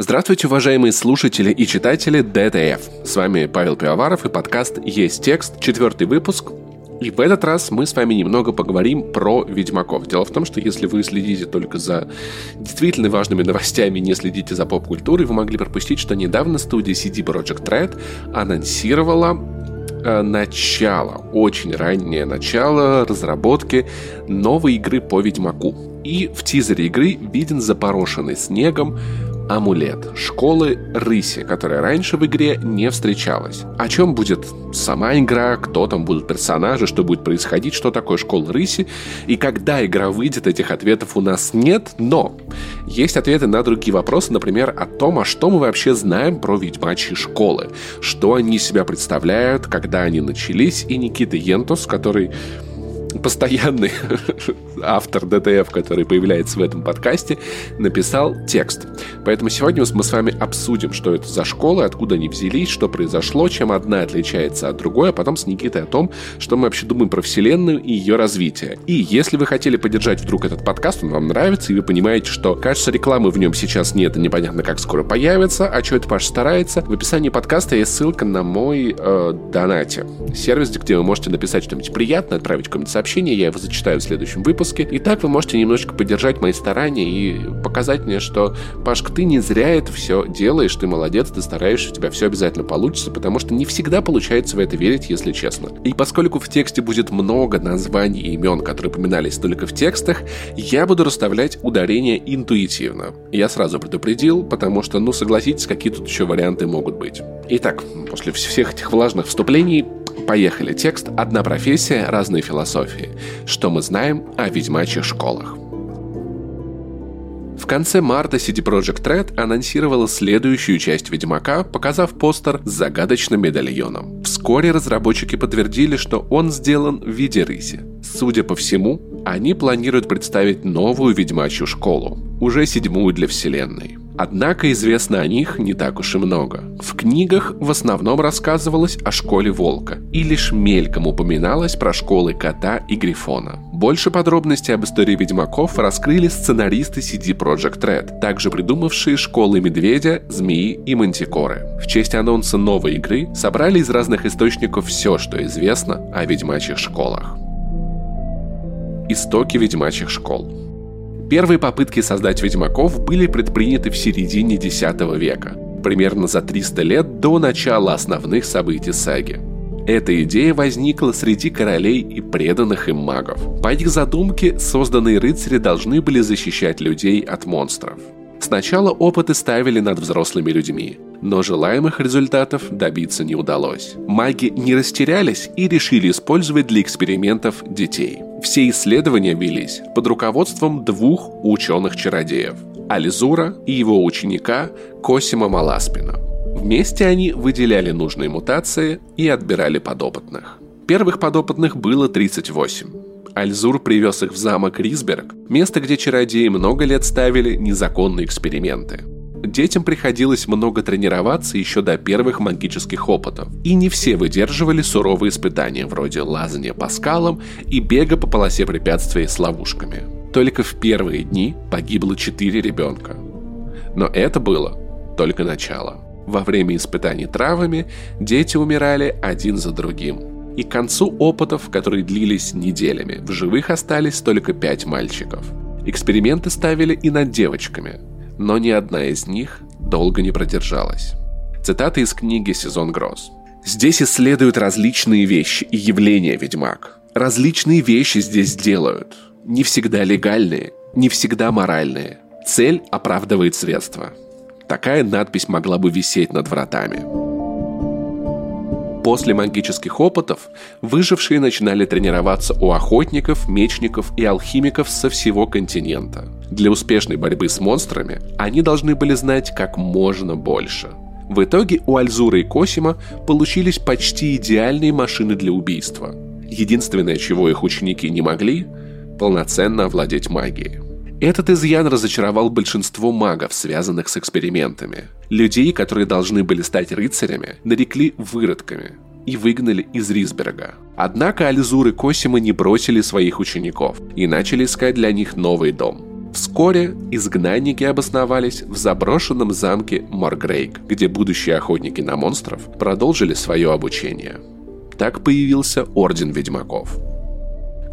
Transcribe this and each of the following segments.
Здравствуйте, уважаемые слушатели и читатели ДТФ. С вами Павел Пивоваров и подкаст «Есть текст», четвертый выпуск. И в этот раз мы с вами немного поговорим про Ведьмаков. Дело в том, что если вы следите только за действительно важными новостями, не следите за поп-культурой, вы могли пропустить, что недавно студия CD Projekt Red анонсировала э, начало, очень раннее начало разработки новой игры по Ведьмаку. И в тизере игры виден запорошенный снегом амулет школы рыси, которая раньше в игре не встречалась. О чем будет сама игра, кто там будут персонажи, что будет происходить, что такое школа рыси, и когда игра выйдет, этих ответов у нас нет, но есть ответы на другие вопросы, например, о том, а что мы вообще знаем про ведьмачьи школы, что они себя представляют, когда они начались, и Никита Ентус, который постоянный автор ДТФ, который появляется в этом подкасте, написал текст. Поэтому сегодня мы с вами обсудим, что это за школы, откуда они взялись, что произошло, чем одна отличается от другой, а потом с Никитой о том, что мы вообще думаем про Вселенную и ее развитие. И если вы хотели поддержать вдруг этот подкаст, он вам нравится, и вы понимаете, что, кажется, рекламы в нем сейчас нет, и непонятно, как скоро появится, а что это Паш старается, в описании подкаста есть ссылка на мой э, донате. Сервис, где вы можете написать что-нибудь приятное, отправить какое-нибудь сообщение, я его зачитаю в следующем выпуске. И так вы можете немножечко поддержать мои старания и показать мне, что, Пашка, ты не зря это все делаешь, ты молодец, ты стараешься, у тебя все обязательно получится, потому что не всегда получается в это верить, если честно. И поскольку в тексте будет много названий и имен, которые упоминались только в текстах, я буду расставлять ударение интуитивно. Я сразу предупредил, потому что, ну, согласитесь, какие тут еще варианты могут быть. Итак, после всех этих влажных вступлений, Поехали. Текст «Одна профессия, разные философии». Что мы знаем о ведьмачьих школах? В конце марта CD Projekt Red анонсировала следующую часть Ведьмака, показав постер с загадочным медальоном. Вскоре разработчики подтвердили, что он сделан в виде рыси. Судя по всему, они планируют представить новую ведьмачью школу, уже седьмую для вселенной. Однако известно о них не так уж и много. В книгах в основном рассказывалось о школе волка, и лишь мельком упоминалось про школы кота и грифона. Больше подробностей об истории ведьмаков раскрыли сценаристы CD Projekt Red, также придумавшие школы медведя, змеи и мантикоры. В честь анонса новой игры собрали из разных источников все, что известно о ведьмачьих школах. Истоки ведьмачьих школ Первые попытки создать ведьмаков были предприняты в середине X века, примерно за 300 лет до начала основных событий саги. Эта идея возникла среди королей и преданных им магов. По их задумке, созданные рыцари должны были защищать людей от монстров. Сначала опыты ставили над взрослыми людьми, но желаемых результатов добиться не удалось. Маги не растерялись и решили использовать для экспериментов детей. Все исследования велись под руководством двух ученых-чародеев – Ализура и его ученика Косима Маласпина. Вместе они выделяли нужные мутации и отбирали подопытных. Первых подопытных было 38. Альзур привез их в замок Рисберг, место, где чародеи много лет ставили незаконные эксперименты. Детям приходилось много тренироваться еще до первых магических опытов, и не все выдерживали суровые испытания вроде лазания по скалам и бега по полосе препятствий с ловушками. Только в первые дни погибло четыре ребенка. Но это было только начало. Во время испытаний травами дети умирали один за другим. И к концу опытов, которые длились неделями, в живых остались только пять мальчиков. Эксперименты ставили и над девочками – но ни одна из них долго не продержалась. Цитата из книги «Сезон гроз». Здесь исследуют различные вещи и явления ведьмак. Различные вещи здесь делают. Не всегда легальные, не всегда моральные. Цель оправдывает средства. Такая надпись могла бы висеть над вратами. После магических опытов выжившие начинали тренироваться у охотников, мечников и алхимиков со всего континента. Для успешной борьбы с монстрами они должны были знать как можно больше. В итоге у Альзура и Косима получились почти идеальные машины для убийства. Единственное, чего их ученики не могли – полноценно овладеть магией. Этот изъян разочаровал большинство магов, связанных с экспериментами. Людей, которые должны были стать рыцарями, нарекли выродками и выгнали из Рисберга. Однако Альзур и Косима не бросили своих учеников и начали искать для них новый дом. Вскоре изгнанники обосновались в заброшенном замке Моргрейк, где будущие охотники на монстров продолжили свое обучение. Так появился Орден Ведьмаков.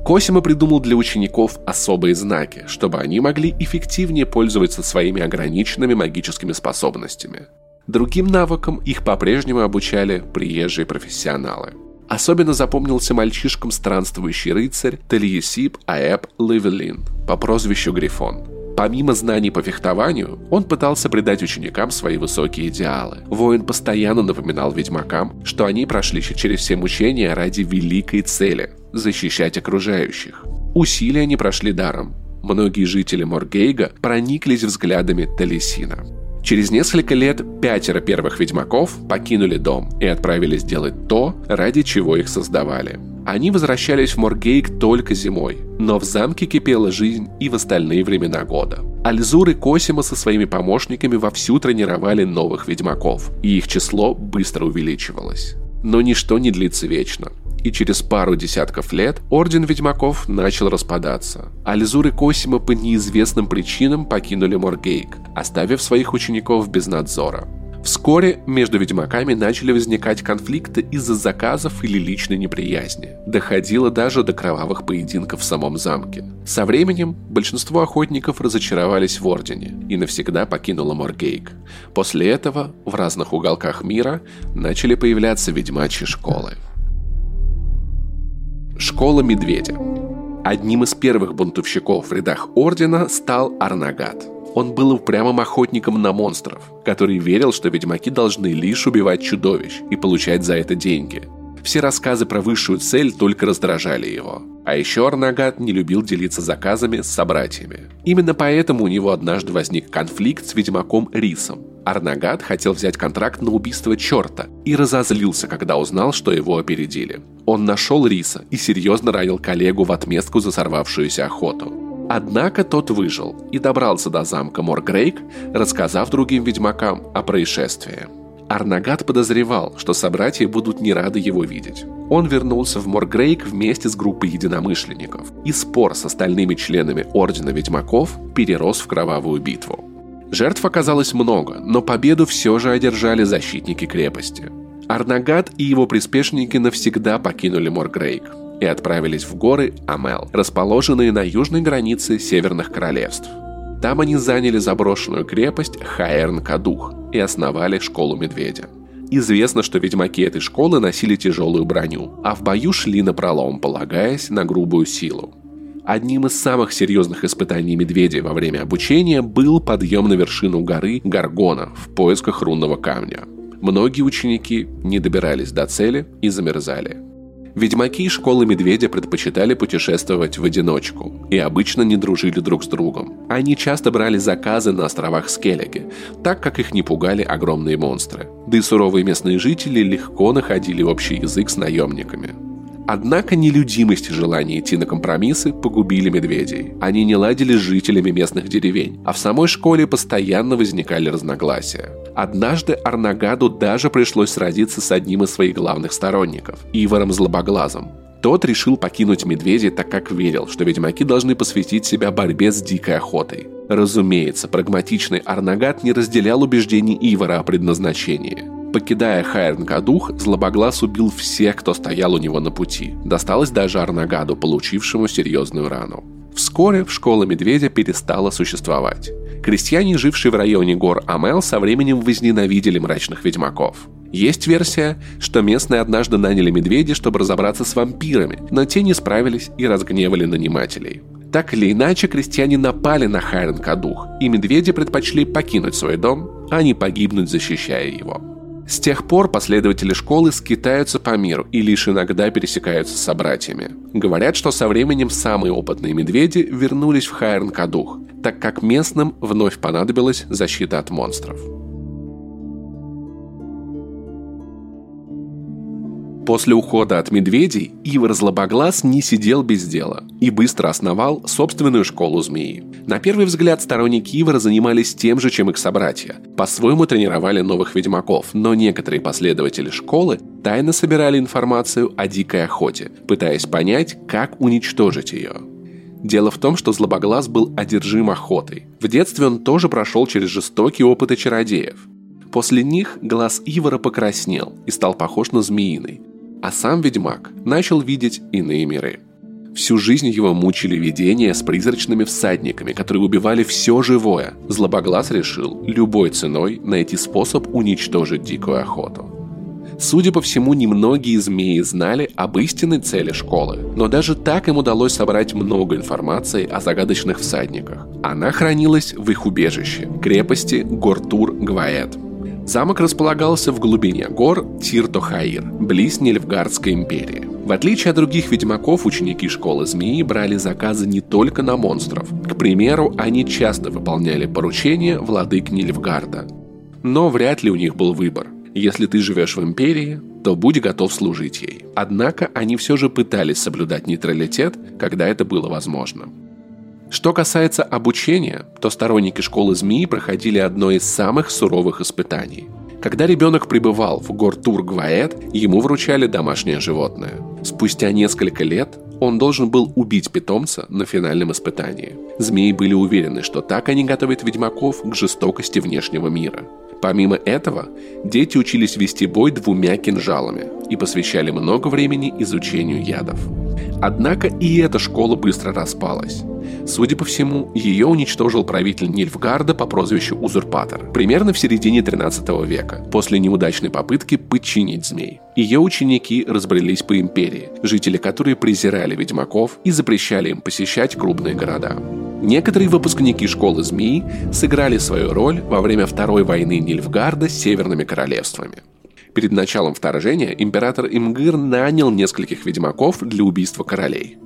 Косима придумал для учеников особые знаки, чтобы они могли эффективнее пользоваться своими ограниченными магическими способностями. Другим навыкам их по-прежнему обучали приезжие профессионалы. Особенно запомнился мальчишкам странствующий рыцарь Тельесип Аэб Левелин по прозвищу Грифон. Помимо знаний по фехтованию, он пытался придать ученикам свои высокие идеалы. Воин постоянно напоминал ведьмакам, что они прошли через все мучения ради великой цели – защищать окружающих. Усилия не прошли даром. Многие жители Моргейга прониклись взглядами Талисина. Через несколько лет пятеро первых ведьмаков покинули дом и отправились делать то, ради чего их создавали. Они возвращались в Моргейк только зимой, но в замке кипела жизнь и в остальные времена года. Альзур и Косима со своими помощниками вовсю тренировали новых ведьмаков, и их число быстро увеличивалось. Но ничто не длится вечно и через пару десятков лет Орден Ведьмаков начал распадаться. Альзур и Косима по неизвестным причинам покинули Моргейк, оставив своих учеников без надзора. Вскоре между ведьмаками начали возникать конфликты из-за заказов или личной неприязни. Доходило даже до кровавых поединков в самом замке. Со временем большинство охотников разочаровались в Ордене и навсегда покинуло Моргейк. После этого в разных уголках мира начали появляться ведьмачьи школы. Школа Медведя. Одним из первых бунтовщиков в рядах Ордена стал Арнагат. Он был упрямым охотником на монстров, который верил, что ведьмаки должны лишь убивать чудовищ и получать за это деньги. Все рассказы про высшую цель только раздражали его. А еще Арнагат не любил делиться заказами с собратьями. Именно поэтому у него однажды возник конфликт с ведьмаком Рисом, Арнагат хотел взять контракт на убийство черта и разозлился, когда узнал, что его опередили. Он нашел Риса и серьезно ранил коллегу в отместку за сорвавшуюся охоту. Однако тот выжил и добрался до замка Моргрейк, рассказав другим ведьмакам о происшествии. Арнагат подозревал, что собратья будут не рады его видеть. Он вернулся в Моргрейк вместе с группой единомышленников, и спор с остальными членами Ордена Ведьмаков перерос в кровавую битву. Жертв оказалось много, но победу все же одержали защитники крепости. Арнагат и его приспешники навсегда покинули Моргрейк и отправились в горы Амел, расположенные на южной границе Северных Королевств. Там они заняли заброшенную крепость Хаэрн-Кадух и основали школу Медведя. Известно, что ведьмаки этой школы носили тяжелую броню, а в бою шли на пролом, полагаясь на грубую силу. Одним из самых серьезных испытаний медведя во время обучения был подъем на вершину горы Гаргона в поисках рунного камня. Многие ученики не добирались до цели и замерзали. Ведьмаки школы медведя предпочитали путешествовать в одиночку и обычно не дружили друг с другом. Они часто брали заказы на островах Скеллиги, так как их не пугали огромные монстры. Да и суровые местные жители легко находили общий язык с наемниками. Однако нелюдимость и желание идти на компромиссы погубили медведей. Они не ладили с жителями местных деревень, а в самой школе постоянно возникали разногласия. Однажды Арнагаду даже пришлось сразиться с одним из своих главных сторонников – Иваром Злобоглазом. Тот решил покинуть медведей, так как верил, что ведьмаки должны посвятить себя борьбе с дикой охотой. Разумеется, прагматичный Арнагат не разделял убеждений Ивара о предназначении. Покидая Хайрн-Кадух, Злобоглаз убил всех, кто стоял у него на пути. Досталось даже Арнагаду, получившему серьезную рану. Вскоре школа медведя перестала существовать. Крестьяне, жившие в районе гор Амел, со временем возненавидели мрачных ведьмаков. Есть версия, что местные однажды наняли медведей, чтобы разобраться с вампирами, но те не справились и разгневали нанимателей. Так или иначе, крестьяне напали на Хайрен-Кадух, и медведи предпочли покинуть свой дом, а не погибнуть, защищая его. С тех пор последователи школы скитаются по миру и лишь иногда пересекаются с собратьями. Говорят, что со временем самые опытные медведи вернулись в Хайрн-Кадух, так как местным вновь понадобилась защита от монстров. После ухода от медведей Ивар Злобоглаз не сидел без дела и быстро основал собственную школу змеи. На первый взгляд сторонники Ивара занимались тем же, чем их собратья. По-своему тренировали новых ведьмаков, но некоторые последователи школы тайно собирали информацию о дикой охоте, пытаясь понять, как уничтожить ее. Дело в том, что Злобоглаз был одержим охотой. В детстве он тоже прошел через жестокие опыты чародеев. После них глаз Ивара покраснел и стал похож на змеиный, а сам ведьмак начал видеть иные миры. Всю жизнь его мучили видения с призрачными всадниками, которые убивали все живое. Злобоглаз решил любой ценой найти способ уничтожить дикую охоту. Судя по всему, немногие змеи знали об истинной цели школы, но даже так им удалось собрать много информации о загадочных всадниках. Она хранилась в их убежище – крепости Гортур-Гваэт. Замок располагался в глубине гор Тиртохаир, близ Нильфгардской империи. В отличие от других ведьмаков, ученики школы змеи брали заказы не только на монстров. К примеру, они часто выполняли поручения владык Нильфгарда. Но вряд ли у них был выбор. Если ты живешь в империи, то будь готов служить ей. Однако они все же пытались соблюдать нейтралитет, когда это было возможно. Что касается обучения, то сторонники школы змеи проходили одно из самых суровых испытаний. Когда ребенок пребывал в Гортур-Гваэт, ему вручали домашнее животное. Спустя несколько лет он должен был убить питомца на финальном испытании. Змеи были уверены, что так они готовят ведьмаков к жестокости внешнего мира. Помимо этого, дети учились вести бой двумя кинжалами и посвящали много времени изучению ядов. Однако и эта школа быстро распалась. Судя по всему, ее уничтожил правитель Нильфгарда по прозвищу Узурпатор, примерно в середине 13 века, после неудачной попытки подчинить змей. Ее ученики разбрелись по империи, жители которой презирали ведьмаков и запрещали им посещать крупные города. Некоторые выпускники школы змей сыграли свою роль во время Второй войны Нильфгарда с северными королевствами. Перед началом вторжения император Имгыр нанял нескольких ведьмаков для убийства королей.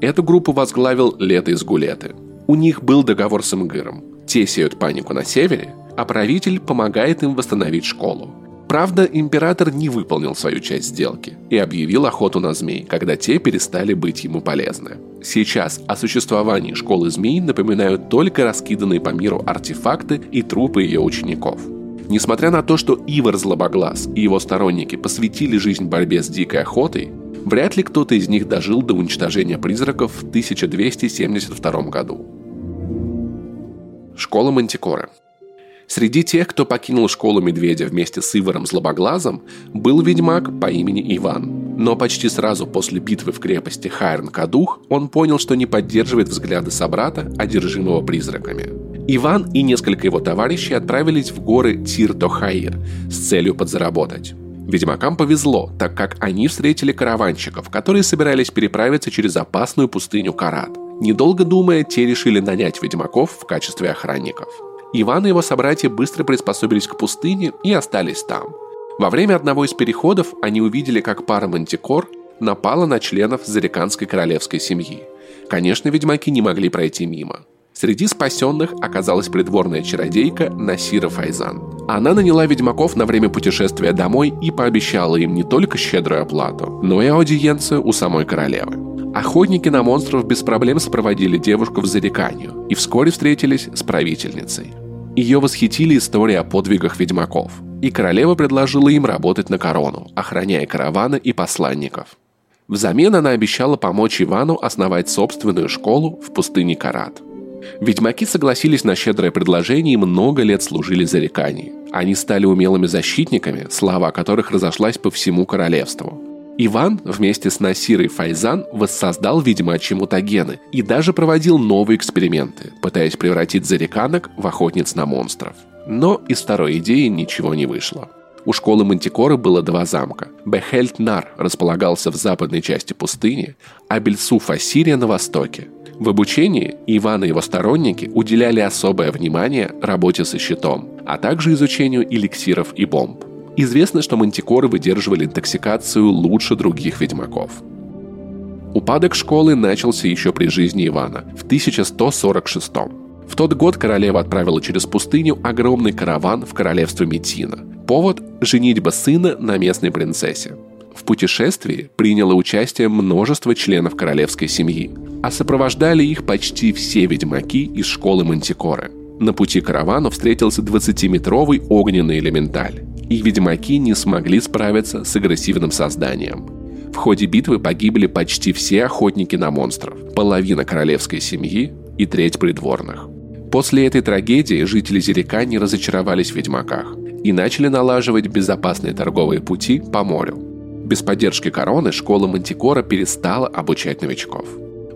Эту группу возглавил Лето из Гулеты. У них был договор с Имгыром. Те сеют панику на севере, а правитель помогает им восстановить школу. Правда, император не выполнил свою часть сделки и объявил охоту на змей, когда те перестали быть ему полезны. Сейчас о существовании школы змей напоминают только раскиданные по миру артефакты и трупы ее учеников. Несмотря на то, что Ивар Злобоглаз и его сторонники посвятили жизнь борьбе с дикой охотой, вряд ли кто-то из них дожил до уничтожения призраков в 1272 году. Школа Мантикора Среди тех, кто покинул школу Медведя вместе с Иваром Злобоглазом, был ведьмак по имени Иван. Но почти сразу после битвы в крепости Хайрн-Кадух он понял, что не поддерживает взгляды собрата, одержимого призраками. Иван и несколько его товарищей отправились в горы Тир-Тохаир с целью подзаработать. Ведьмакам повезло, так как они встретили караванщиков, которые собирались переправиться через опасную пустыню Карат. Недолго думая, те решили нанять ведьмаков в качестве охранников. Иван и его собратья быстро приспособились к пустыне и остались там. Во время одного из переходов они увидели, как пара мантикор напала на членов зареканской королевской семьи. Конечно, ведьмаки не могли пройти мимо – Среди спасенных оказалась придворная чародейка Насира Файзан. Она наняла ведьмаков на время путешествия домой и пообещала им не только щедрую оплату, но и аудиенцию у самой королевы. Охотники на монстров без проблем сопроводили девушку в зареканию и вскоре встретились с правительницей. Ее восхитили истории о подвигах ведьмаков, и королева предложила им работать на корону, охраняя караваны и посланников. Взамен она обещала помочь Ивану основать собственную школу в пустыне Карат – Ведьмаки согласились на щедрое предложение и много лет служили зареканий. Они стали умелыми защитниками, слава которых разошлась по всему королевству. Иван вместе с Насирой Файзан воссоздал ведьмачьи мутагены и даже проводил новые эксперименты, пытаясь превратить зареканок в охотниц на монстров. Но из второй идеи ничего не вышло. У школы Мантикоры было два замка. Бехельт-Нар располагался в западной части пустыни, а Бельсу-Фасирия на востоке. В обучении Иван и его сторонники уделяли особое внимание работе со щитом, а также изучению эликсиров и бомб. Известно, что мантикоры выдерживали интоксикацию лучше других ведьмаков. Упадок школы начался еще при жизни Ивана в 1146 В тот год королева отправила через пустыню огромный караван в королевство Метина. Повод – женитьба сына на местной принцессе. В путешествии приняло участие множество членов королевской семьи, а сопровождали их почти все ведьмаки из школы Мантикоры. На пути каравану встретился 20-метровый огненный элементаль, и ведьмаки не смогли справиться с агрессивным созданием. В ходе битвы погибли почти все охотники на монстров, половина королевской семьи и треть придворных. После этой трагедии жители Зерика не разочаровались в ведьмаках и начали налаживать безопасные торговые пути по морю. Без поддержки короны школа Мантикора перестала обучать новичков.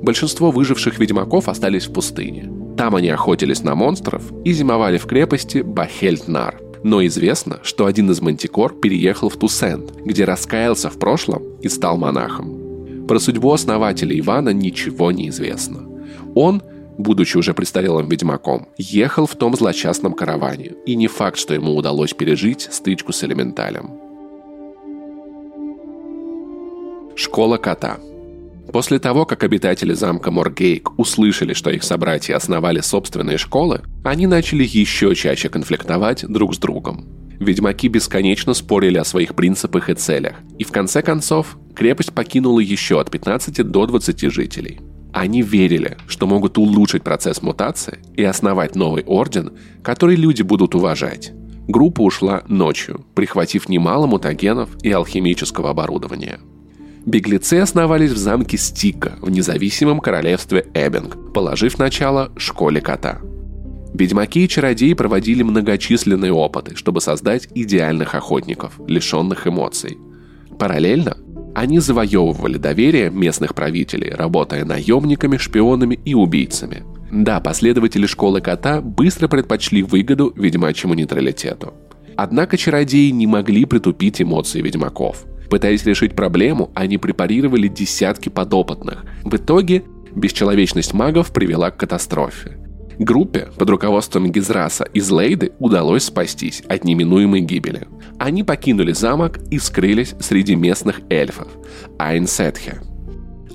Большинство выживших ведьмаков остались в пустыне. Там они охотились на монстров и зимовали в крепости Бахельтнар. Но известно, что один из мантикор переехал в Тусент, где раскаялся в прошлом и стал монахом. Про судьбу основателя Ивана ничего не известно. Он будучи уже престарелым ведьмаком, ехал в том злочастном караване, и не факт, что ему удалось пережить стычку с элементалем. Школа кота После того, как обитатели замка Моргейк услышали, что их собратья основали собственные школы, они начали еще чаще конфликтовать друг с другом. Ведьмаки бесконечно спорили о своих принципах и целях, и в конце концов крепость покинула еще от 15 до 20 жителей – они верили, что могут улучшить процесс мутации и основать новый орден, который люди будут уважать. Группа ушла ночью, прихватив немало мутагенов и алхимического оборудования. Беглецы основались в замке Стика в независимом королевстве Эббинг, положив начало школе кота. Ведьмаки и чародеи проводили многочисленные опыты, чтобы создать идеальных охотников, лишенных эмоций. Параллельно они завоевывали доверие местных правителей, работая наемниками, шпионами и убийцами. Да, последователи школы кота быстро предпочли выгоду ведьмачьему нейтралитету. Однако чародеи не могли притупить эмоции ведьмаков. Пытаясь решить проблему, они препарировали десятки подопытных. В итоге бесчеловечность магов привела к катастрофе. Группе под руководством Гизраса из Лейды удалось спастись от неминуемой гибели. Они покинули замок и скрылись среди местных эльфов – Айнсетхе.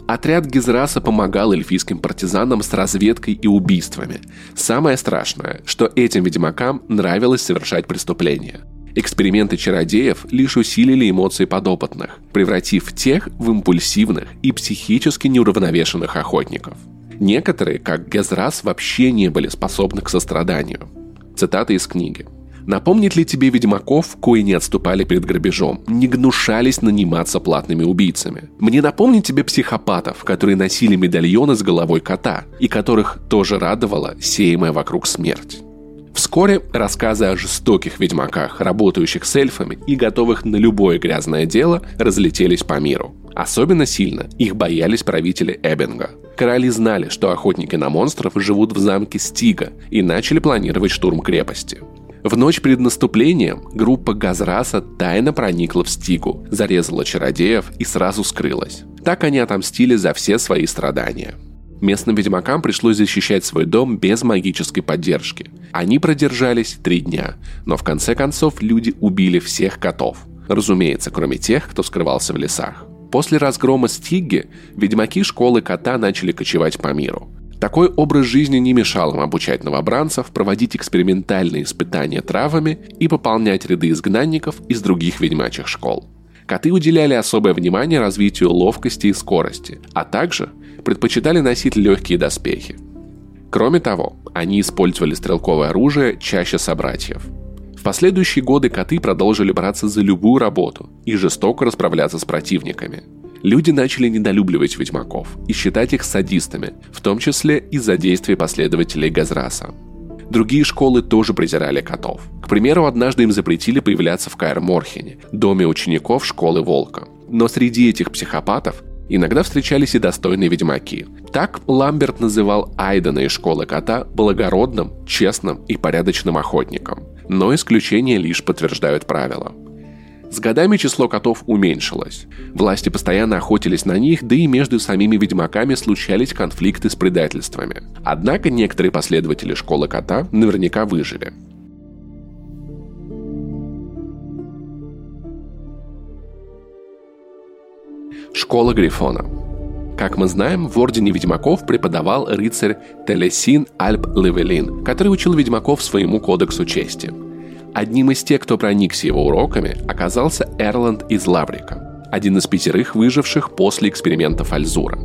Отряд Гизраса помогал эльфийским партизанам с разведкой и убийствами. Самое страшное, что этим ведьмакам нравилось совершать преступления. Эксперименты чародеев лишь усилили эмоции подопытных, превратив тех в импульсивных и психически неуравновешенных охотников – Некоторые, как Гезрас, вообще не были способны к состраданию. Цитата из книги. Напомнит ли тебе ведьмаков, кои не отступали перед грабежом, не гнушались наниматься платными убийцами? Мне напомнить тебе психопатов, которые носили медальоны с головой кота, и которых тоже радовала сеемая вокруг смерть. Вскоре рассказы о жестоких ведьмаках, работающих с эльфами и готовых на любое грязное дело, разлетелись по миру. Особенно сильно их боялись правители Эббинга. Короли знали, что охотники на монстров живут в замке Стига и начали планировать штурм крепости. В ночь перед наступлением группа Газраса тайно проникла в Стигу, зарезала чародеев и сразу скрылась. Так они отомстили за все свои страдания. Местным ведьмакам пришлось защищать свой дом без магической поддержки. Они продержались три дня, но в конце концов люди убили всех котов. Разумеется, кроме тех, кто скрывался в лесах. После разгрома Стигги ведьмаки школы кота начали кочевать по миру. Такой образ жизни не мешал им обучать новобранцев, проводить экспериментальные испытания травами и пополнять ряды изгнанников из других ведьмачьих школ. Коты уделяли особое внимание развитию ловкости и скорости, а также предпочитали носить легкие доспехи. Кроме того, они использовали стрелковое оружие чаще собратьев – в последующие годы коты продолжили браться за любую работу и жестоко расправляться с противниками. Люди начали недолюбливать ведьмаков и считать их садистами, в том числе из-за действий последователей Газраса. Другие школы тоже презирали котов. К примеру, однажды им запретили появляться в Каэр-Морхене, доме учеников школы Волка. Но среди этих психопатов иногда встречались и достойные ведьмаки. Так Ламберт называл Айдена из школы кота благородным, честным и порядочным охотником но исключения лишь подтверждают правила. С годами число котов уменьшилось. Власти постоянно охотились на них, да и между самими ведьмаками случались конфликты с предательствами. Однако некоторые последователи школы кота наверняка выжили. Школа Грифона. Как мы знаем, в Ордене Ведьмаков преподавал рыцарь Телесин Альп Левелин, который учил ведьмаков своему кодексу чести. Одним из тех, кто проникся его уроками, оказался Эрланд из Лаврика, один из пятерых выживших после экспериментов Альзура.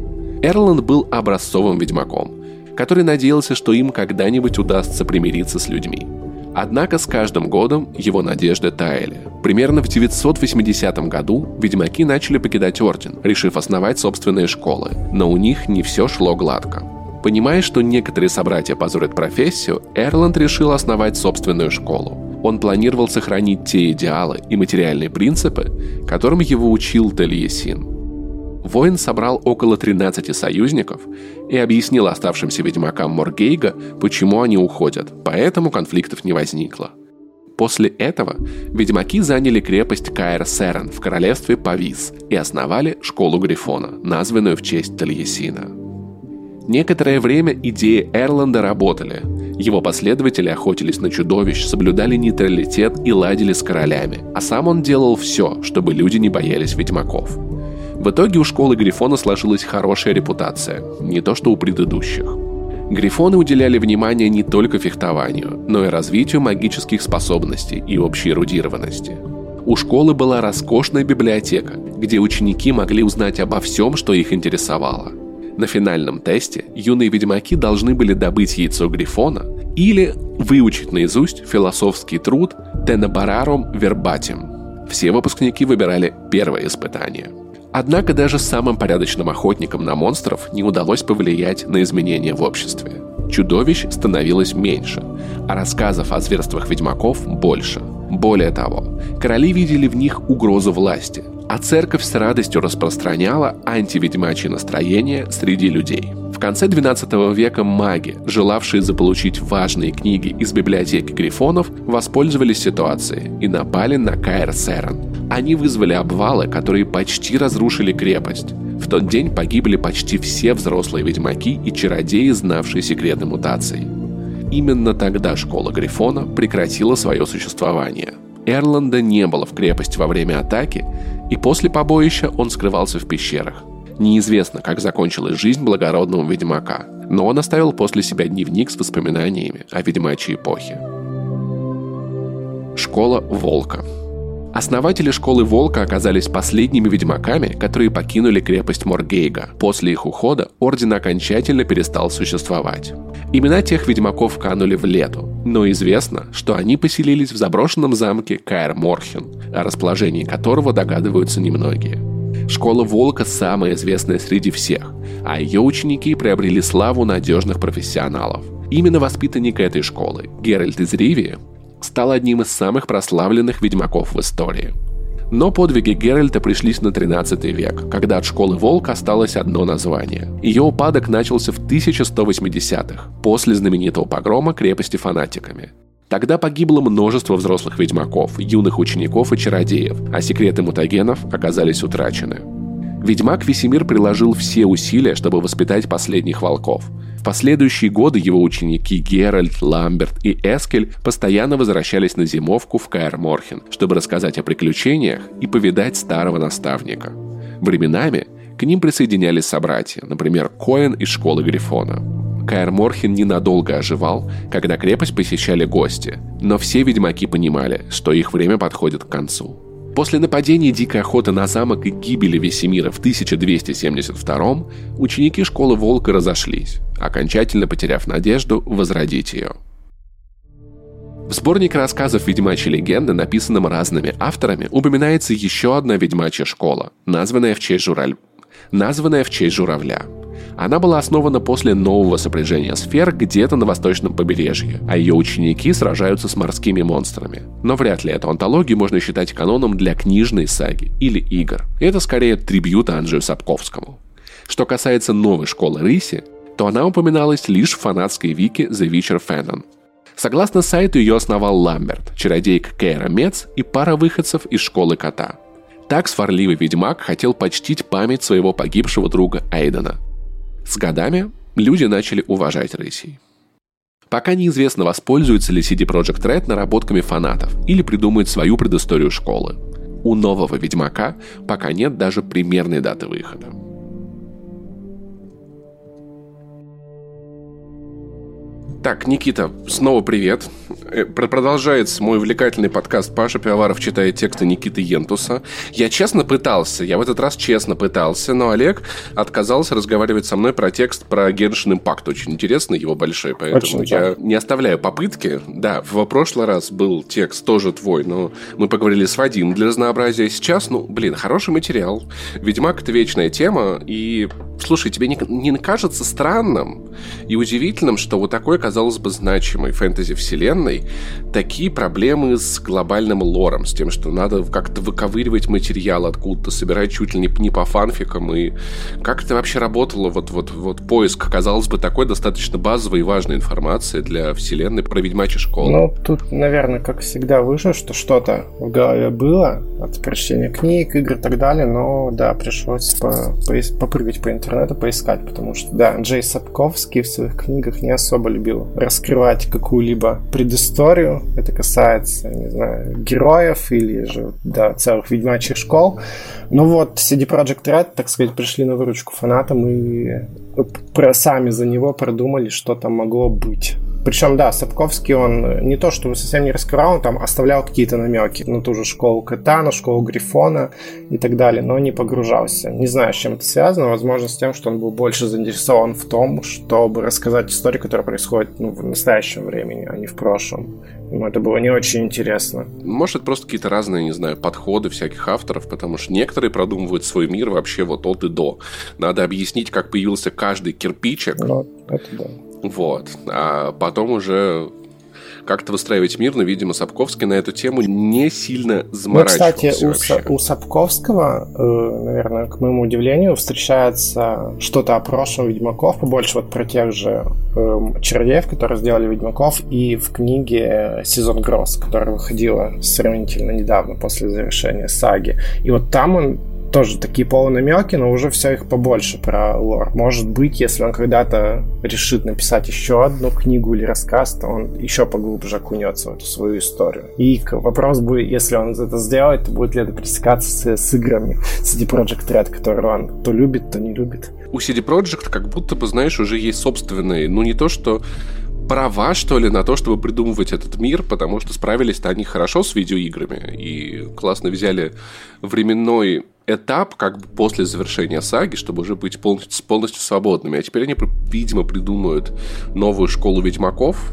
Эрланд был образцовым ведьмаком, который надеялся, что им когда-нибудь удастся примириться с людьми. Однако с каждым годом его надежды таяли. Примерно в 980 году ведьмаки начали покидать орден, решив основать собственные школы, но у них не все шло гладко. Понимая, что некоторые собратья позорят профессию, Эрланд решил основать собственную школу. Он планировал сохранить те идеалы и материальные принципы, которым его учил Тельесин – Воин собрал около 13 союзников и объяснил оставшимся ведьмакам Моргейга, почему они уходят, поэтому конфликтов не возникло. После этого ведьмаки заняли крепость Каэр-Серен в королевстве Павис и основали школу Грифона, названную в честь Тальесина. Некоторое время идеи Эрланда работали. Его последователи охотились на чудовищ, соблюдали нейтралитет и ладили с королями, а сам он делал все, чтобы люди не боялись ведьмаков – в итоге у школы Грифона сложилась хорошая репутация, не то что у предыдущих. Грифоны уделяли внимание не только фехтованию, но и развитию магических способностей и общей эрудированности. У школы была роскошная библиотека, где ученики могли узнать обо всем, что их интересовало. На финальном тесте юные ведьмаки должны были добыть яйцо Грифона или выучить наизусть философский труд «Тенебарарум вербатим». Все выпускники выбирали первое испытание – Однако даже самым порядочным охотникам на монстров не удалось повлиять на изменения в обществе. Чудовищ становилось меньше, а рассказов о зверствах ведьмаков больше. Более того, короли видели в них угрозу власти, а церковь с радостью распространяла антиведьмачье настроение среди людей. В конце 12 века маги, желавшие заполучить важные книги из библиотеки грифонов, воспользовались ситуацией и напали на Каэр Серен. Они вызвали обвалы, которые почти разрушили крепость. В тот день погибли почти все взрослые ведьмаки и чародеи, знавшие секреты мутаций. Именно тогда школа Грифона прекратила свое существование. Эрланда не было в крепости во время атаки, и после побоища он скрывался в пещерах. Неизвестно, как закончилась жизнь благородного ведьмака, но он оставил после себя дневник с воспоминаниями о ведьмачьей эпохе. Школа Волка – Основатели школы Волка оказались последними ведьмаками, которые покинули крепость Моргейга. После их ухода орден окончательно перестал существовать. Имена тех ведьмаков канули в лету, но известно, что они поселились в заброшенном замке Каэр Морхен, о расположении которого догадываются немногие. Школа Волка самая известная среди всех, а ее ученики приобрели славу надежных профессионалов. Именно воспитанник этой школы, Геральт из Ривии, стал одним из самых прославленных ведьмаков в истории. Но подвиги Геральта пришлись на 13 век, когда от школы Волк осталось одно название. Ее упадок начался в 1180-х, после знаменитого погрома крепости фанатиками. Тогда погибло множество взрослых ведьмаков, юных учеников и чародеев, а секреты мутагенов оказались утрачены. Ведьмак Весемир приложил все усилия, чтобы воспитать последних волков. В последующие годы его ученики Геральт, Ламберт и Эскель постоянно возвращались на зимовку в Каэр Морхен, чтобы рассказать о приключениях и повидать старого наставника. Временами к ним присоединялись собратья, например, Коэн из школы Грифона. Каэр Морхен ненадолго оживал, когда крепость посещали гости, но все ведьмаки понимали, что их время подходит к концу. После нападения дикой охоты на замок и гибели Весемира в 1272 ученики школы Волка разошлись, окончательно потеряв надежду возродить ее. В сборнике рассказов «Ведьмачьи легенды», написанном разными авторами, упоминается еще одна ведьмачья школа, названная в честь, жураль... названная в честь журавля – она была основана после нового сопряжения сфер где-то на восточном побережье, а ее ученики сражаются с морскими монстрами. Но вряд ли эту антологию можно считать каноном для книжной саги или игр. Это скорее трибют Анджею Сапковскому. Что касается новой школы Рыси, то она упоминалась лишь в фанатской вики The Witcher Fanon. Согласно сайту, ее основал Ламберт, чародейка Кейра Мец и пара выходцев из школы кота. Так сварливый ведьмак хотел почтить память своего погибшего друга Эйдена – с годами люди начали уважать рысей. Пока неизвестно, воспользуется ли CD Projekt Red наработками фанатов или придумает свою предысторию школы. У нового Ведьмака пока нет даже примерной даты выхода. Так, Никита, снова привет. Э, продолжается мой увлекательный подкаст «Паша Пивоваров читает тексты Никиты Ентуса». Я честно пытался, я в этот раз честно пытался, но Олег отказался разговаривать со мной про текст про Genshin Impact. Очень интересный, его большой, поэтому Очень, я да. не оставляю попытки. Да, в прошлый раз был текст тоже твой, но мы поговорили с Вадимом для разнообразия. Сейчас, ну, блин, хороший материал. Ведьмак — это вечная тема, и Слушай, тебе не, не кажется странным и удивительным, что вот такой, казалось бы, значимой фэнтези-вселенной такие проблемы с глобальным лором, с тем, что надо как-то выковыривать материал откуда-то, собирать чуть ли не, не по фанфикам, и как это вообще работало, вот, вот, вот поиск, казалось бы, такой достаточно базовой и важной информации для вселенной про ведьмачьи школы? Ну, тут, наверное, как всегда вышло, что что-то в голове было от прочтения книг, игр и так далее, но, да, пришлось по, по, попрыгать по интернету поискать, потому что, да, Джей Сапковский в своих книгах не особо любил раскрывать какую-либо предысторию. Это касается, не знаю, героев или же, да, целых ведьмачьих школ. Ну вот, CD Projekt Red, так сказать, пришли на выручку фанатам и про, сами за него продумали, что там могло быть. Причем, да, Сапковский, он не то, что совсем не раскрывал, он там оставлял какие-то намеки на ту же школу Катана, школу Грифона и так далее, но не погружался. Не знаю, с чем это связано, возможно, с тем, что он был больше заинтересован в том, чтобы рассказать историю, которая происходит ну, в настоящем времени, а не в прошлом. Ему это было не очень интересно. Может, это просто какие-то разные, не знаю, подходы всяких авторов, потому что некоторые продумывают свой мир вообще вот от и до. Надо объяснить, как появился каждый кирпичик. Вот, это да. Вот. А потом уже как-то выстраивать мир, но, видимо, Сапковский на эту тему не сильно заморачивался. Ну, кстати, у, Са- у Сапковского, э, наверное, к моему удивлению, встречается что-то о прошлом Ведьмаков, побольше вот про тех же э, чародеев, которые сделали Ведьмаков, и в книге «Сезон гроз», которая выходила сравнительно недавно после завершения саги. И вот там он тоже такие полунамеки, но уже все их побольше про лор. Может быть, если он когда-то решит написать еще одну книгу или рассказ, то он еще поглубже окунется в эту свою историю. И вопрос будет, если он это сделает, то будет ли это пересекаться с, с играми CD Project Red, которые он то любит, то не любит. У CD Project как будто бы, знаешь, уже есть собственные, ну не то, что права, что ли, на то, чтобы придумывать этот мир, потому что справились-то они хорошо с видеоиграми и классно взяли временной этап как бы после завершения саги, чтобы уже быть полностью, полностью свободными. А теперь они, видимо, придумают новую школу ведьмаков,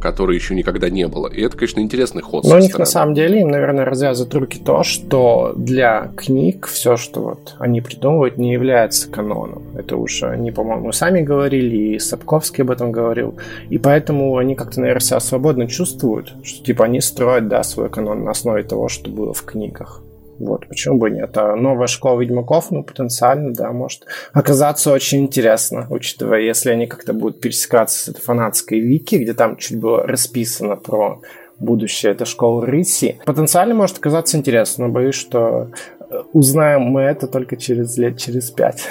которой еще никогда не было. И это, конечно, интересный ход. Но у них стороны. на самом деле им, наверное, развязывают руки то, что для книг все, что вот они придумывают, не является каноном. Это уже они, по-моему, сами говорили, и Сапковский об этом говорил. И поэтому они как-то, наверное, себя свободно чувствуют, что типа они строят, да, свой канон на основе того, что было в книгах. Вот, почему бы нет? А новая школа ведьмаков, ну, потенциально, да, может оказаться очень интересно, учитывая, если они как-то будут пересекаться с этой фанатской вики, где там чуть было расписано про будущее этой школы рыси. Потенциально может оказаться интересно, но боюсь, что э, узнаем мы это только через лет через пять.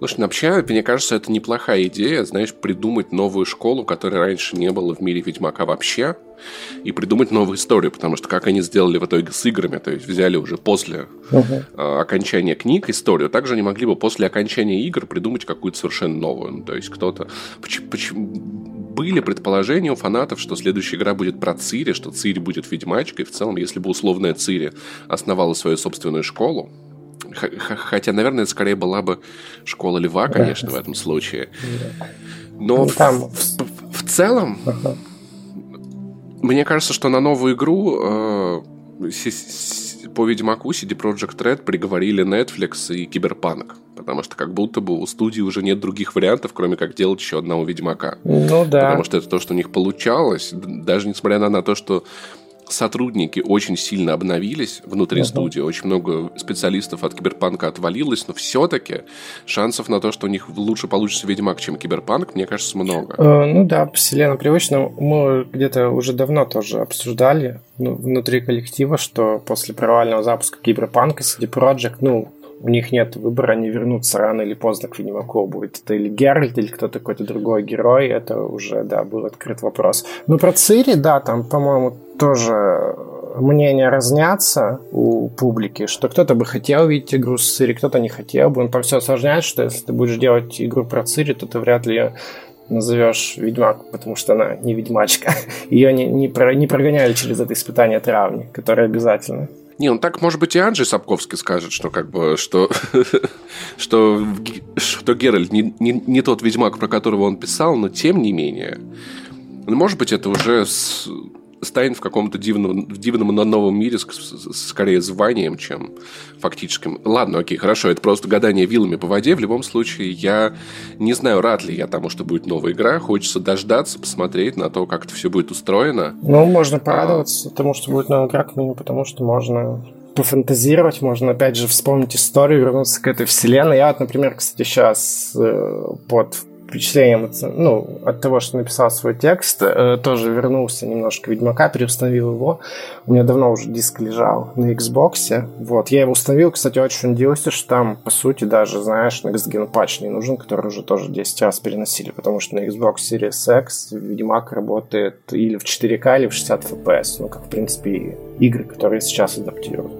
Слушай, ну, вообще, мне кажется, это неплохая идея, знаешь, придумать новую школу, которой раньше не было в мире Ведьмака вообще, и придумать новую историю, потому что как они сделали в итоге с играми, то есть взяли уже после uh-huh. э, окончания книг историю, также они могли бы после окончания игр придумать какую-то совершенно новую. Ну, то есть кто-то... Почему, почему... Были предположения у фанатов, что следующая игра будет про Цири, что Цири будет ведьмачкой. В целом, если бы условная Цири основала свою собственную школу, Хотя, наверное, это скорее была бы школа льва, конечно, да. в этом случае. Но ну, там... в, в, в целом, ага. мне кажется, что на новую игру э, по Ведьмаку CD Project Red приговорили Netflix и Киберпанк. Потому что как будто бы у студии уже нет других вариантов, кроме как делать еще одного Ведьмака. Ну да. Потому что это то, что у них получалось. Даже несмотря на то, что сотрудники очень сильно обновились внутри uh-huh. студии, очень много специалистов от Киберпанка отвалилось, но все-таки шансов на то, что у них лучше получится Ведьмак, чем Киберпанк, мне кажется, много. Э, ну да, вселенная привычная. Мы где-то уже давно тоже обсуждали ну, внутри коллектива, что после провального запуска Киберпанка CD Projekt, ну, у них нет выбора, они вернутся рано или поздно к Ведьмаку. Будет это или Геральт, или кто-то какой-то другой герой, это уже, да, был открыт вопрос. Ну, про Цири, да, там, по-моему, тоже мнения разнятся у публики, что кто-то бы хотел видеть игру с Цири, кто-то не хотел бы. Он там все осложняет, что если ты будешь делать игру про Цири, то ты вряд ли назовешь Ведьмак, потому что она не ведьмачка. Ее не, не, про, не прогоняли через это испытание травни, которое обязательно. Не, он так, может быть, и Анджей Сапковский скажет, что как бы, что, что, что Геральт не, не, не тот ведьмак, про которого он писал, но тем не менее. Ну, может быть, это уже с, станет в каком-то дивном, в дивном новом мире с, с, скорее званием, чем фактическим. Ладно, окей, хорошо, это просто гадание вилами по воде. В любом случае, я не знаю, рад ли я тому, что будет новая игра. Хочется дождаться, посмотреть на то, как это все будет устроено. Ну, можно а, порадоваться а... тому, что будет новая игра, потому что можно пофантазировать, можно опять же вспомнить историю, вернуться к этой вселенной. Я вот, например, кстати, сейчас э, под впечатлением ну, от того, что написал свой текст, э, тоже вернулся немножко Ведьмака, переустановил его. У меня давно уже диск лежал на Xbox. Вот, я его установил, кстати, очень удивился, что там, по сути, даже, знаешь, Next Gen патч не нужен, который уже тоже 10 раз переносили, потому что на Xbox Series X Ведьмак работает или в 4К, или в 60 FPS, ну, как, в принципе, игры, которые сейчас адаптируют.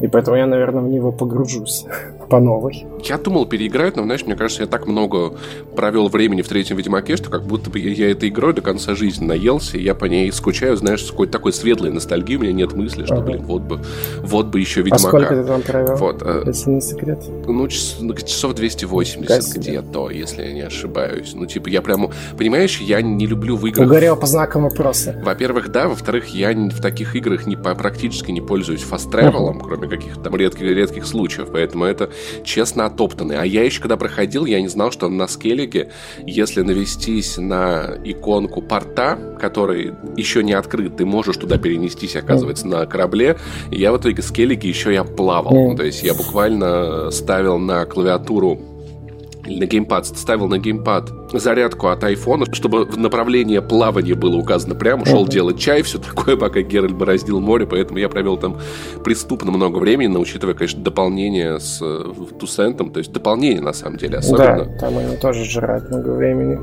И поэтому я, наверное, в него погружусь по новой. Я думал переиграть, но, знаешь, мне кажется, я так много провел времени в третьем Ведьмаке, что как будто бы я этой игрой до конца жизни наелся, и я по ней скучаю, знаешь, с какой-то такой светлой ностальгией, у меня нет мысли, что, ага. блин, вот бы, вот бы еще Ведьмака. А сколько ты там провел, вот, а, если не секрет? Ну, ну, часов 280 где-то, если я не ошибаюсь. Ну, типа, я прямо, понимаешь, я не люблю в играх... Угорел по знакам вопроса. Во-первых, да, во-вторых, я в таких играх не, практически не пользуюсь фаст-тревелом, uh-huh. кроме каких-то там редких, редких случаев, поэтому это честно оттоптанный. А я еще когда проходил, я не знал, что на скеллиге, если навестись на иконку порта, который еще не открыт, ты можешь туда перенестись, оказывается, на корабле. Я в итоге скеллиге еще я плавал. Ну, то есть я буквально ставил на клавиатуру или на геймпад, ставил на геймпад зарядку от айфона, чтобы в направлении плавания было указано прямо, шел делать чай, все такое, пока Геральт бороздил море, поэтому я провел там преступно много времени, но учитывая, конечно, дополнение с э, Тусентом, то есть дополнение на самом деле особенно. Да, там они тоже жрают много времени.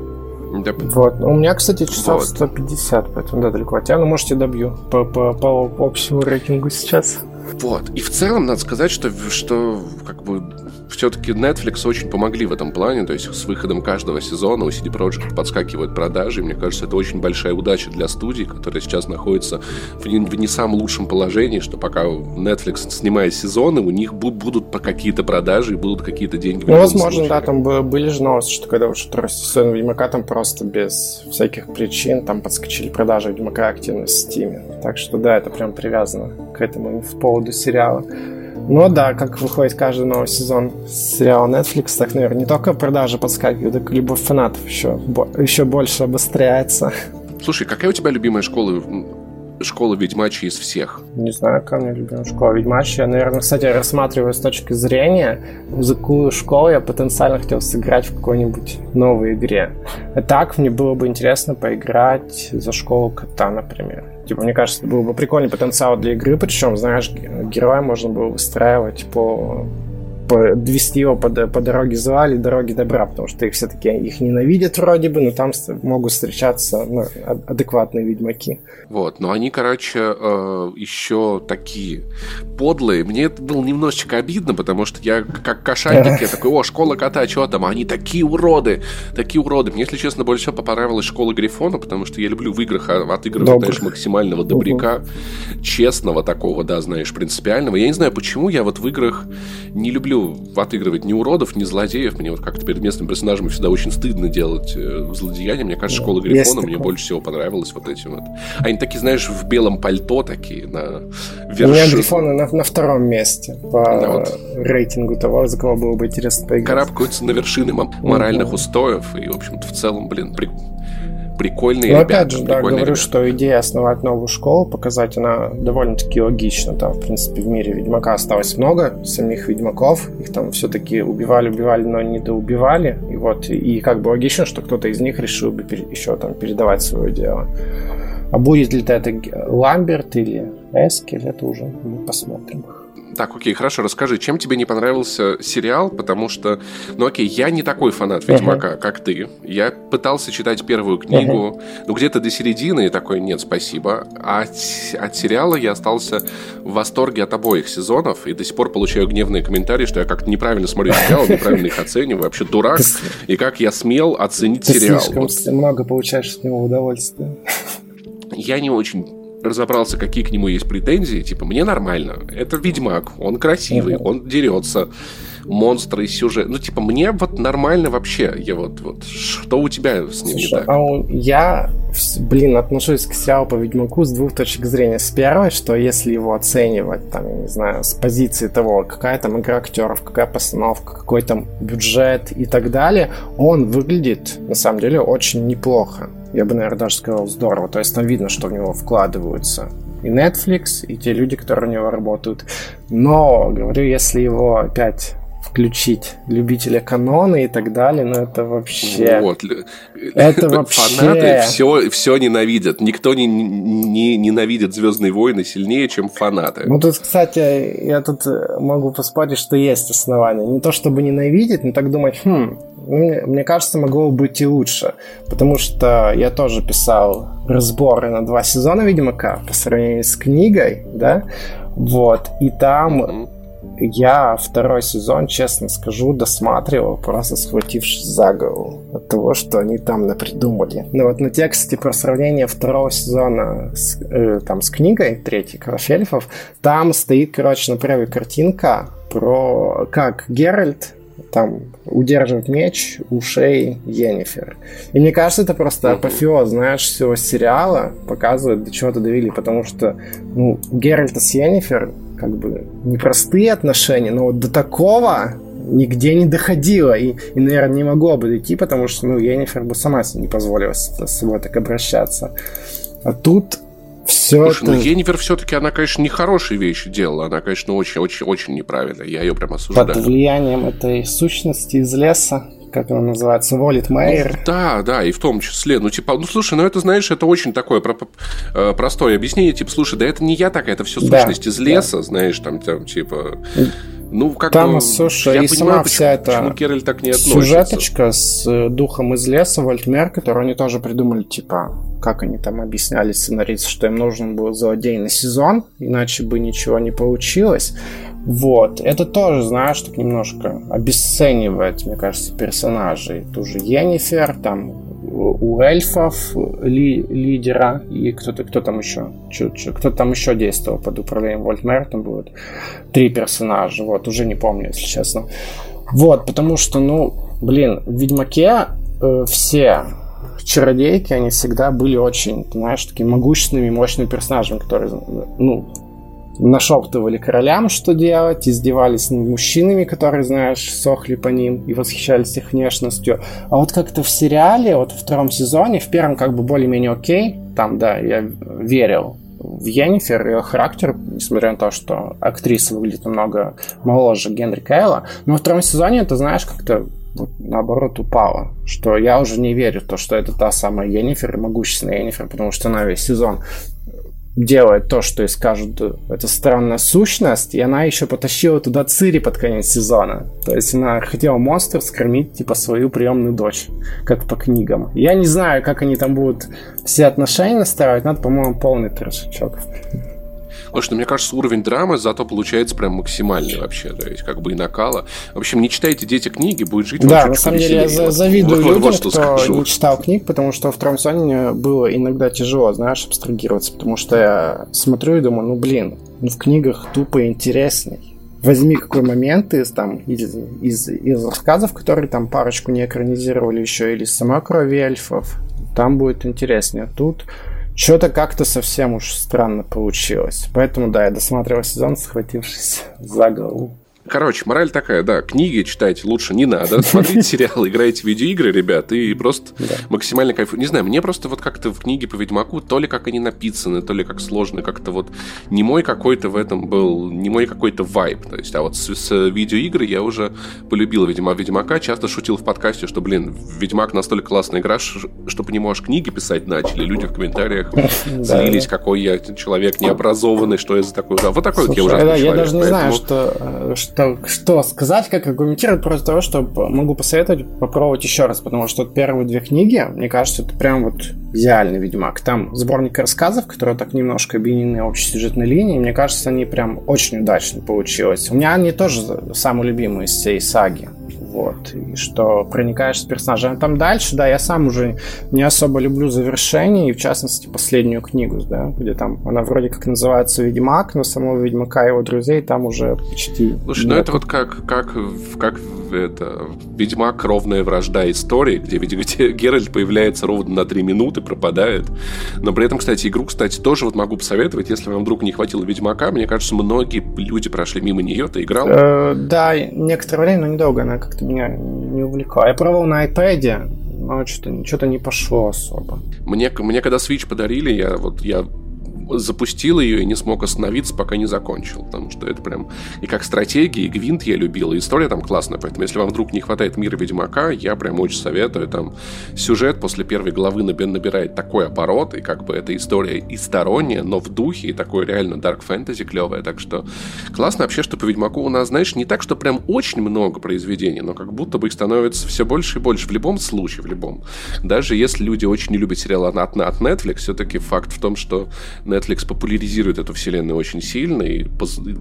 Да. Вот. У меня, кстати, часов вот. 150, поэтому да, далеко от тебя. Ну, можете добью по, по, по общему рейтингу сейчас. Вот. И в целом, надо сказать, что, что как бы все-таки Netflix очень помогли в этом плане, то есть с выходом каждого сезона у CD Projekt подскакивают продажи, и мне кажется, это очень большая удача для студии, которая сейчас находится в не, в не самом лучшем положении, что пока Netflix снимает сезоны, у них будут какие-то продажи и будут какие-то деньги. Ну, возможно, да, там были же новости, что когда уже второй сезон Ведьмака, там просто без всяких причин там подскочили продажи Ведьмака активность в Steam. Так что да, это прям привязано к этому в поводу сериала. Ну да, как выходит каждый новый сезон сериала Netflix, так, наверное, не только продажи подскакивают, так любовь фанатов еще, еще больше обостряется. Слушай, какая у тебя любимая школа школа Ведьмачи из всех? Не знаю, какая у меня любимая школа Ведьмачи. Я, наверное, кстати, рассматриваю с точки зрения, за какую школу я потенциально хотел сыграть в какой-нибудь новой игре. А так, мне было бы интересно поиграть за школу кота, например. Типа, мне кажется, это был бы прикольный потенциал для игры, причем, знаешь, героя можно было выстраивать по подвести его по, по дороге зла или дороге добра, потому что их все-таки их ненавидят вроде бы, но там могут встречаться ну, адекватные ведьмаки. Вот, но они, короче, э, еще такие подлые. Мне это было немножечко обидно, потому что я как кошатник, я такой, о, школа кота, что там? Они такие уроды, такие уроды. Мне, если честно, больше всего понравилась школа Грифона, потому что я люблю в играх отыгрывать, знаешь, максимального добряка, честного такого, да, знаешь, принципиального. Я не знаю, почему я вот в играх не люблю отыгрывать ни уродов, ни злодеев. Мне вот как-то перед местным персонажем всегда очень стыдно делать э, злодеяния. Мне кажется, школа Грифона мне больше всего понравилась вот этим вот. Они такие, знаешь, в белом пальто такие на вершине. У меня Грифоны на, на втором месте по да, вот. рейтингу того, за кого было бы интересно поиграть. Карабкаются на вершины моральных устоев. И, в общем-то, в целом, блин, при прикольные Но ребята. опять же, да, говорю, ребята. что идея основать новую школу, показать, она довольно-таки логична. Там, в принципе, в мире Ведьмака осталось много, самих Ведьмаков. Их там все-таки убивали, убивали, но не доубивали. И вот, и как бы логично, что кто-то из них решил бы еще там передавать свое дело. А будет ли это Ламберт или Эскель, это уже мы посмотрим. Так, окей, хорошо, расскажи, чем тебе не понравился сериал, потому что, ну окей, я не такой фанат Ведьмака, uh-huh. как ты. Я пытался читать первую книгу, uh-huh. ну где-то до середины, и такой, нет, спасибо. А от, от сериала я остался в восторге от обоих сезонов, и до сих пор получаю гневные комментарии, что я как-то неправильно смотрю сериал, неправильно их оцениваю, вообще дурак, и как я смел оценить сериал. Ты слишком много получаешь от него удовольствия. Я не очень разобрался, какие к нему есть претензии, типа, мне нормально. Это Ведьмак, он красивый, он дерется, монстры, сюжет. Ну, типа, мне вот нормально вообще. Я вот, вот, что у тебя с ним Слушай, не так? А я, блин, отношусь к сериалу по Ведьмаку с двух точек зрения. С первой, что если его оценивать, там, я не знаю, с позиции того, какая там игра актеров, какая постановка, какой там бюджет и так далее, он выглядит, на самом деле, очень неплохо я бы, наверное, даже сказал, здорово. То есть там видно, что в него вкладываются и Netflix, и те люди, которые у него работают. Но, говорю, если его опять включить любителя канона и так далее, но это вообще... Вот. Это вообще... Фанаты все, все ненавидят. Никто не, не ненавидит Звездные войны сильнее, чем фанаты. Ну, тут, кстати, я тут могу поспорить, что есть основания. Не то чтобы ненавидеть, но так думать, хм, мне, кажется, могло быть и лучше. Потому что я тоже писал разборы на два сезона Ведьмака по сравнению с книгой, да, вот, и там mm-hmm я второй сезон, честно скажу, досматривал, просто схватившись за голову от того, что они там напридумали. Но вот на тексте про сравнение второго сезона с, э, там, с книгой третьей «Кровь эльфов», там стоит, короче, например, картинка про как Геральт там удерживает меч у шеи Йеннифер. И мне кажется, это просто апофеоз, знаешь, всего сериала показывает, до чего-то довели, потому что ну, Геральта с Йеннифер как бы непростые отношения, но вот до такого нигде не доходило. И, и наверное, не могло бы дойти, потому что, ну, Йеннифер бы сама себе не позволила с, с собой так обращаться. А тут все Слушай, это... ну Енифер все-таки, она, конечно, нехорошие вещи делала. Она, конечно, очень-очень-очень неправильно. Я ее прям осуждаю. Под влиянием этой сущности из леса как она называется, Волит Мейер. Ну, да, да, и в том числе. Ну, типа, ну, слушай, ну, это, знаешь, это очень такое про, э, простое объяснение. Типа, слушай, да это не я такая, это все сущность да, из леса, да. знаешь, там, там, типа... Ну, как Там, бы, слушай, я и понимаю, сама почему, вся эта почему так не относится. сюжеточка с э, духом из леса, Вольтмер, которую они тоже придумали, типа, как они там объясняли сценаристу, что им нужен был злодейный сезон, иначе бы ничего не получилось. Вот. Это тоже, знаешь, так немножко обесценивает, мне кажется, персонажей. Ту же Енифер, там у эльфов ли, лидера и кто-то, кто там еще, кто там еще действовал под управлением Вольтмер, там будет три персонажа, вот, уже не помню, если честно. Вот, потому что, ну, блин, в Ведьмаке э, все чародейки, они всегда были очень, знаешь, такими могущественными, мощными персонажами, которые, ну, нашептывали королям, что делать, издевались над мужчинами, которые, знаешь, сохли по ним и восхищались их внешностью. А вот как-то в сериале, вот в втором сезоне, в первом как бы более-менее окей, там, да, я верил в Йеннифер, ее характер, несмотря на то, что актриса выглядит намного моложе Генри Кейла, но во втором сезоне это, знаешь, как-то вот, наоборот упало, что я уже не верю в то, что это та самая Йеннифер, могущественная Йеннифер, потому что она весь сезон делает то, что и скажут, это странная сущность, и она еще потащила туда Цири под конец сезона. То есть она хотела монстров скормить, типа, свою приемную дочь, как по книгам. Я не знаю, как они там будут все отношения настраивать, это, по-моему, полный трешечок. Потому что, мне кажется, уровень драмы зато получается прям максимальный вообще. То есть, как бы и накала. В общем, не читайте дети книги, будет жить Да, на самом деле, я завидую вот, людям, вот, кто скажу. не читал книг, потому что в втором сезоне было иногда тяжело, знаешь, абстрагироваться. Потому что я смотрю и думаю, ну, блин, ну, в книгах тупо интересней возьми какой момент из, там, из, из, из рассказов, которые там парочку не экранизировали еще, или сама крови эльфов, там будет интереснее. Тут что-то как-то совсем уж странно получилось. Поэтому, да, я досматривал сезон, схватившись за голову. Короче, мораль такая, да, книги читать лучше не надо, смотрите сериалы, играйте в видеоигры, ребят, и просто да. максимально кайфуйте. Не знаю, мне просто вот как-то в книге по Ведьмаку, то ли как они написаны, то ли как сложно, как-то вот не мой какой-то в этом был, не мой какой-то вайб. То есть, а вот с, с видеоигры я уже полюбил Ведьма, Ведьмака, часто шутил в подкасте, что, блин, Ведьмак настолько классная игра, что по нему аж книги писать начали, люди в комментариях злились, какой я человек необразованный, что я за такой... Вот такой вот я ужасный Я даже не знаю, что э, что, что сказать, как аргументировать просто того, что могу посоветовать попробовать еще раз, потому что первые две книги, мне кажется, это прям вот идеальный Ведьмак. Там сборник рассказов, которые так немножко объединены общей сюжетной линией, мне кажется, они прям очень удачно получилось. У меня они тоже самые любимые из всей саги вот, и что проникаешь с персонажем. Там дальше, да, я сам уже не особо люблю завершение, и в частности последнюю книгу, да, где там она вроде как называется Ведьмак, но самого Ведьмака и его друзей там уже почти... Слушай, ну это вот как, как, как это Ведьмак ровная вражда истории, где, где Геральт появляется ровно на 3 минуты, пропадает. Но при этом, кстати, игру, кстати, тоже вот могу посоветовать, если вам вдруг не хватило Ведьмака, мне кажется, многие люди прошли мимо нее, ты играл? Э, да, некоторое время, но недолго она как-то меня не увлекла. Я пробовал на iPad, но что-то что не пошло особо. Мне, мне когда Switch подарили, я вот я запустил ее и не смог остановиться, пока не закончил. Потому что это прям и как стратегия, и гвинт я любил, и история там классная. Поэтому, если вам вдруг не хватает мира Ведьмака, я прям очень советую. Там сюжет после первой главы набирает такой оборот, и как бы эта история и сторонняя, но в духе, и такое реально dark fantasy клевое. Так что классно вообще, что по Ведьмаку у нас, знаешь, не так, что прям очень много произведений, но как будто бы их становится все больше и больше. В любом случае, в любом. Даже если люди очень не любят сериалы от, от Netflix, все-таки факт в том, что Netflix популяризирует эту вселенную очень сильно и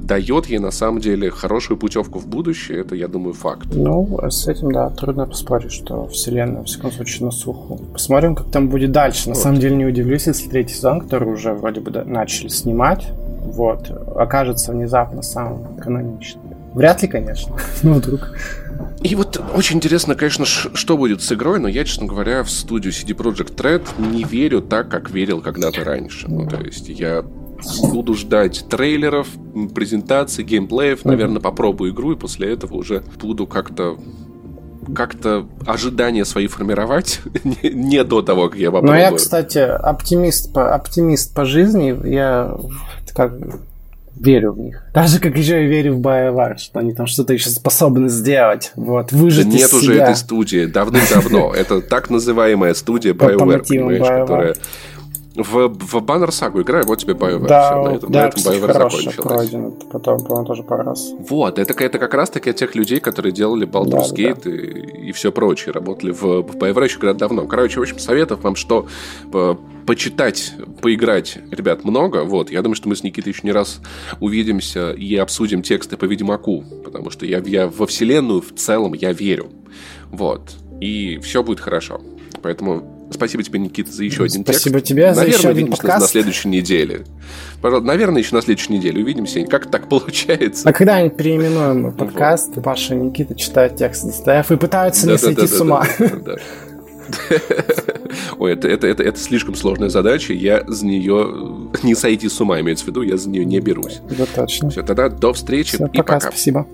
дает ей на самом деле хорошую путевку в будущее. Это, я думаю, факт. Ну, с этим, да, трудно поспорить, что вселенная, в всяком случае, на суху. Посмотрим, как там будет дальше. На вот. самом деле не удивлюсь, если третий сезон, который уже вроде бы начали снимать, вот, окажется внезапно самым каноничным. Вряд ли, конечно, но вдруг. И вот очень интересно, конечно, что будет с игрой, но я, честно говоря, в студию CD Projekt Red не верю так, как верил когда-то раньше. Ну, то есть я буду ждать трейлеров, презентаций, геймплеев, наверное, попробую игру, и после этого уже буду как-то как-то ожидания свои формировать не до того, как я попробую. Ну, я, кстати, оптимист по, оптимист по жизни. Я как верю в них. Даже как еще и верю в BioWare, что они там что-то еще способны сделать. Вот, выжить да нет уже этой студии давным-давно. Это так называемая студия BioWare, понимаешь, которая в, в Banner Saga играю, вот тебе BioWare. Да, Все, на этом, да, на этом BioWare закончилось. пройдено. Потом, потом тоже пару раз. Вот, это, это как раз-таки от тех людей, которые делали Baldur's да, Gate да. И, и все прочее. Работали в, в BioWare еще когда давно. Короче, в общем, советов вам, что по, почитать, поиграть, ребят, много. Вот, я думаю, что мы с Никитой еще не раз увидимся и обсудим тексты по Ведьмаку, потому что я, я во вселенную в целом я верю. Вот. И все будет хорошо. Поэтому Спасибо тебе, Никита, за еще один текст. Спасибо тебе за еще один подкаст. на следующей неделе. Пожалуйста, наверное, еще на следующей неделе увидимся. Как так получается? А когда-нибудь переименуем подкаст, вот. Паша и Никита читают текст Достоев и пытаются да, не да, сойти да, с ума. Ой, это, это, это, это слишком сложная задача. Я за нее не сойти с ума, имеется в виду, я за нее не берусь. Да, точно. Все, тогда до встречи Все, и пока. пока. Спасибо.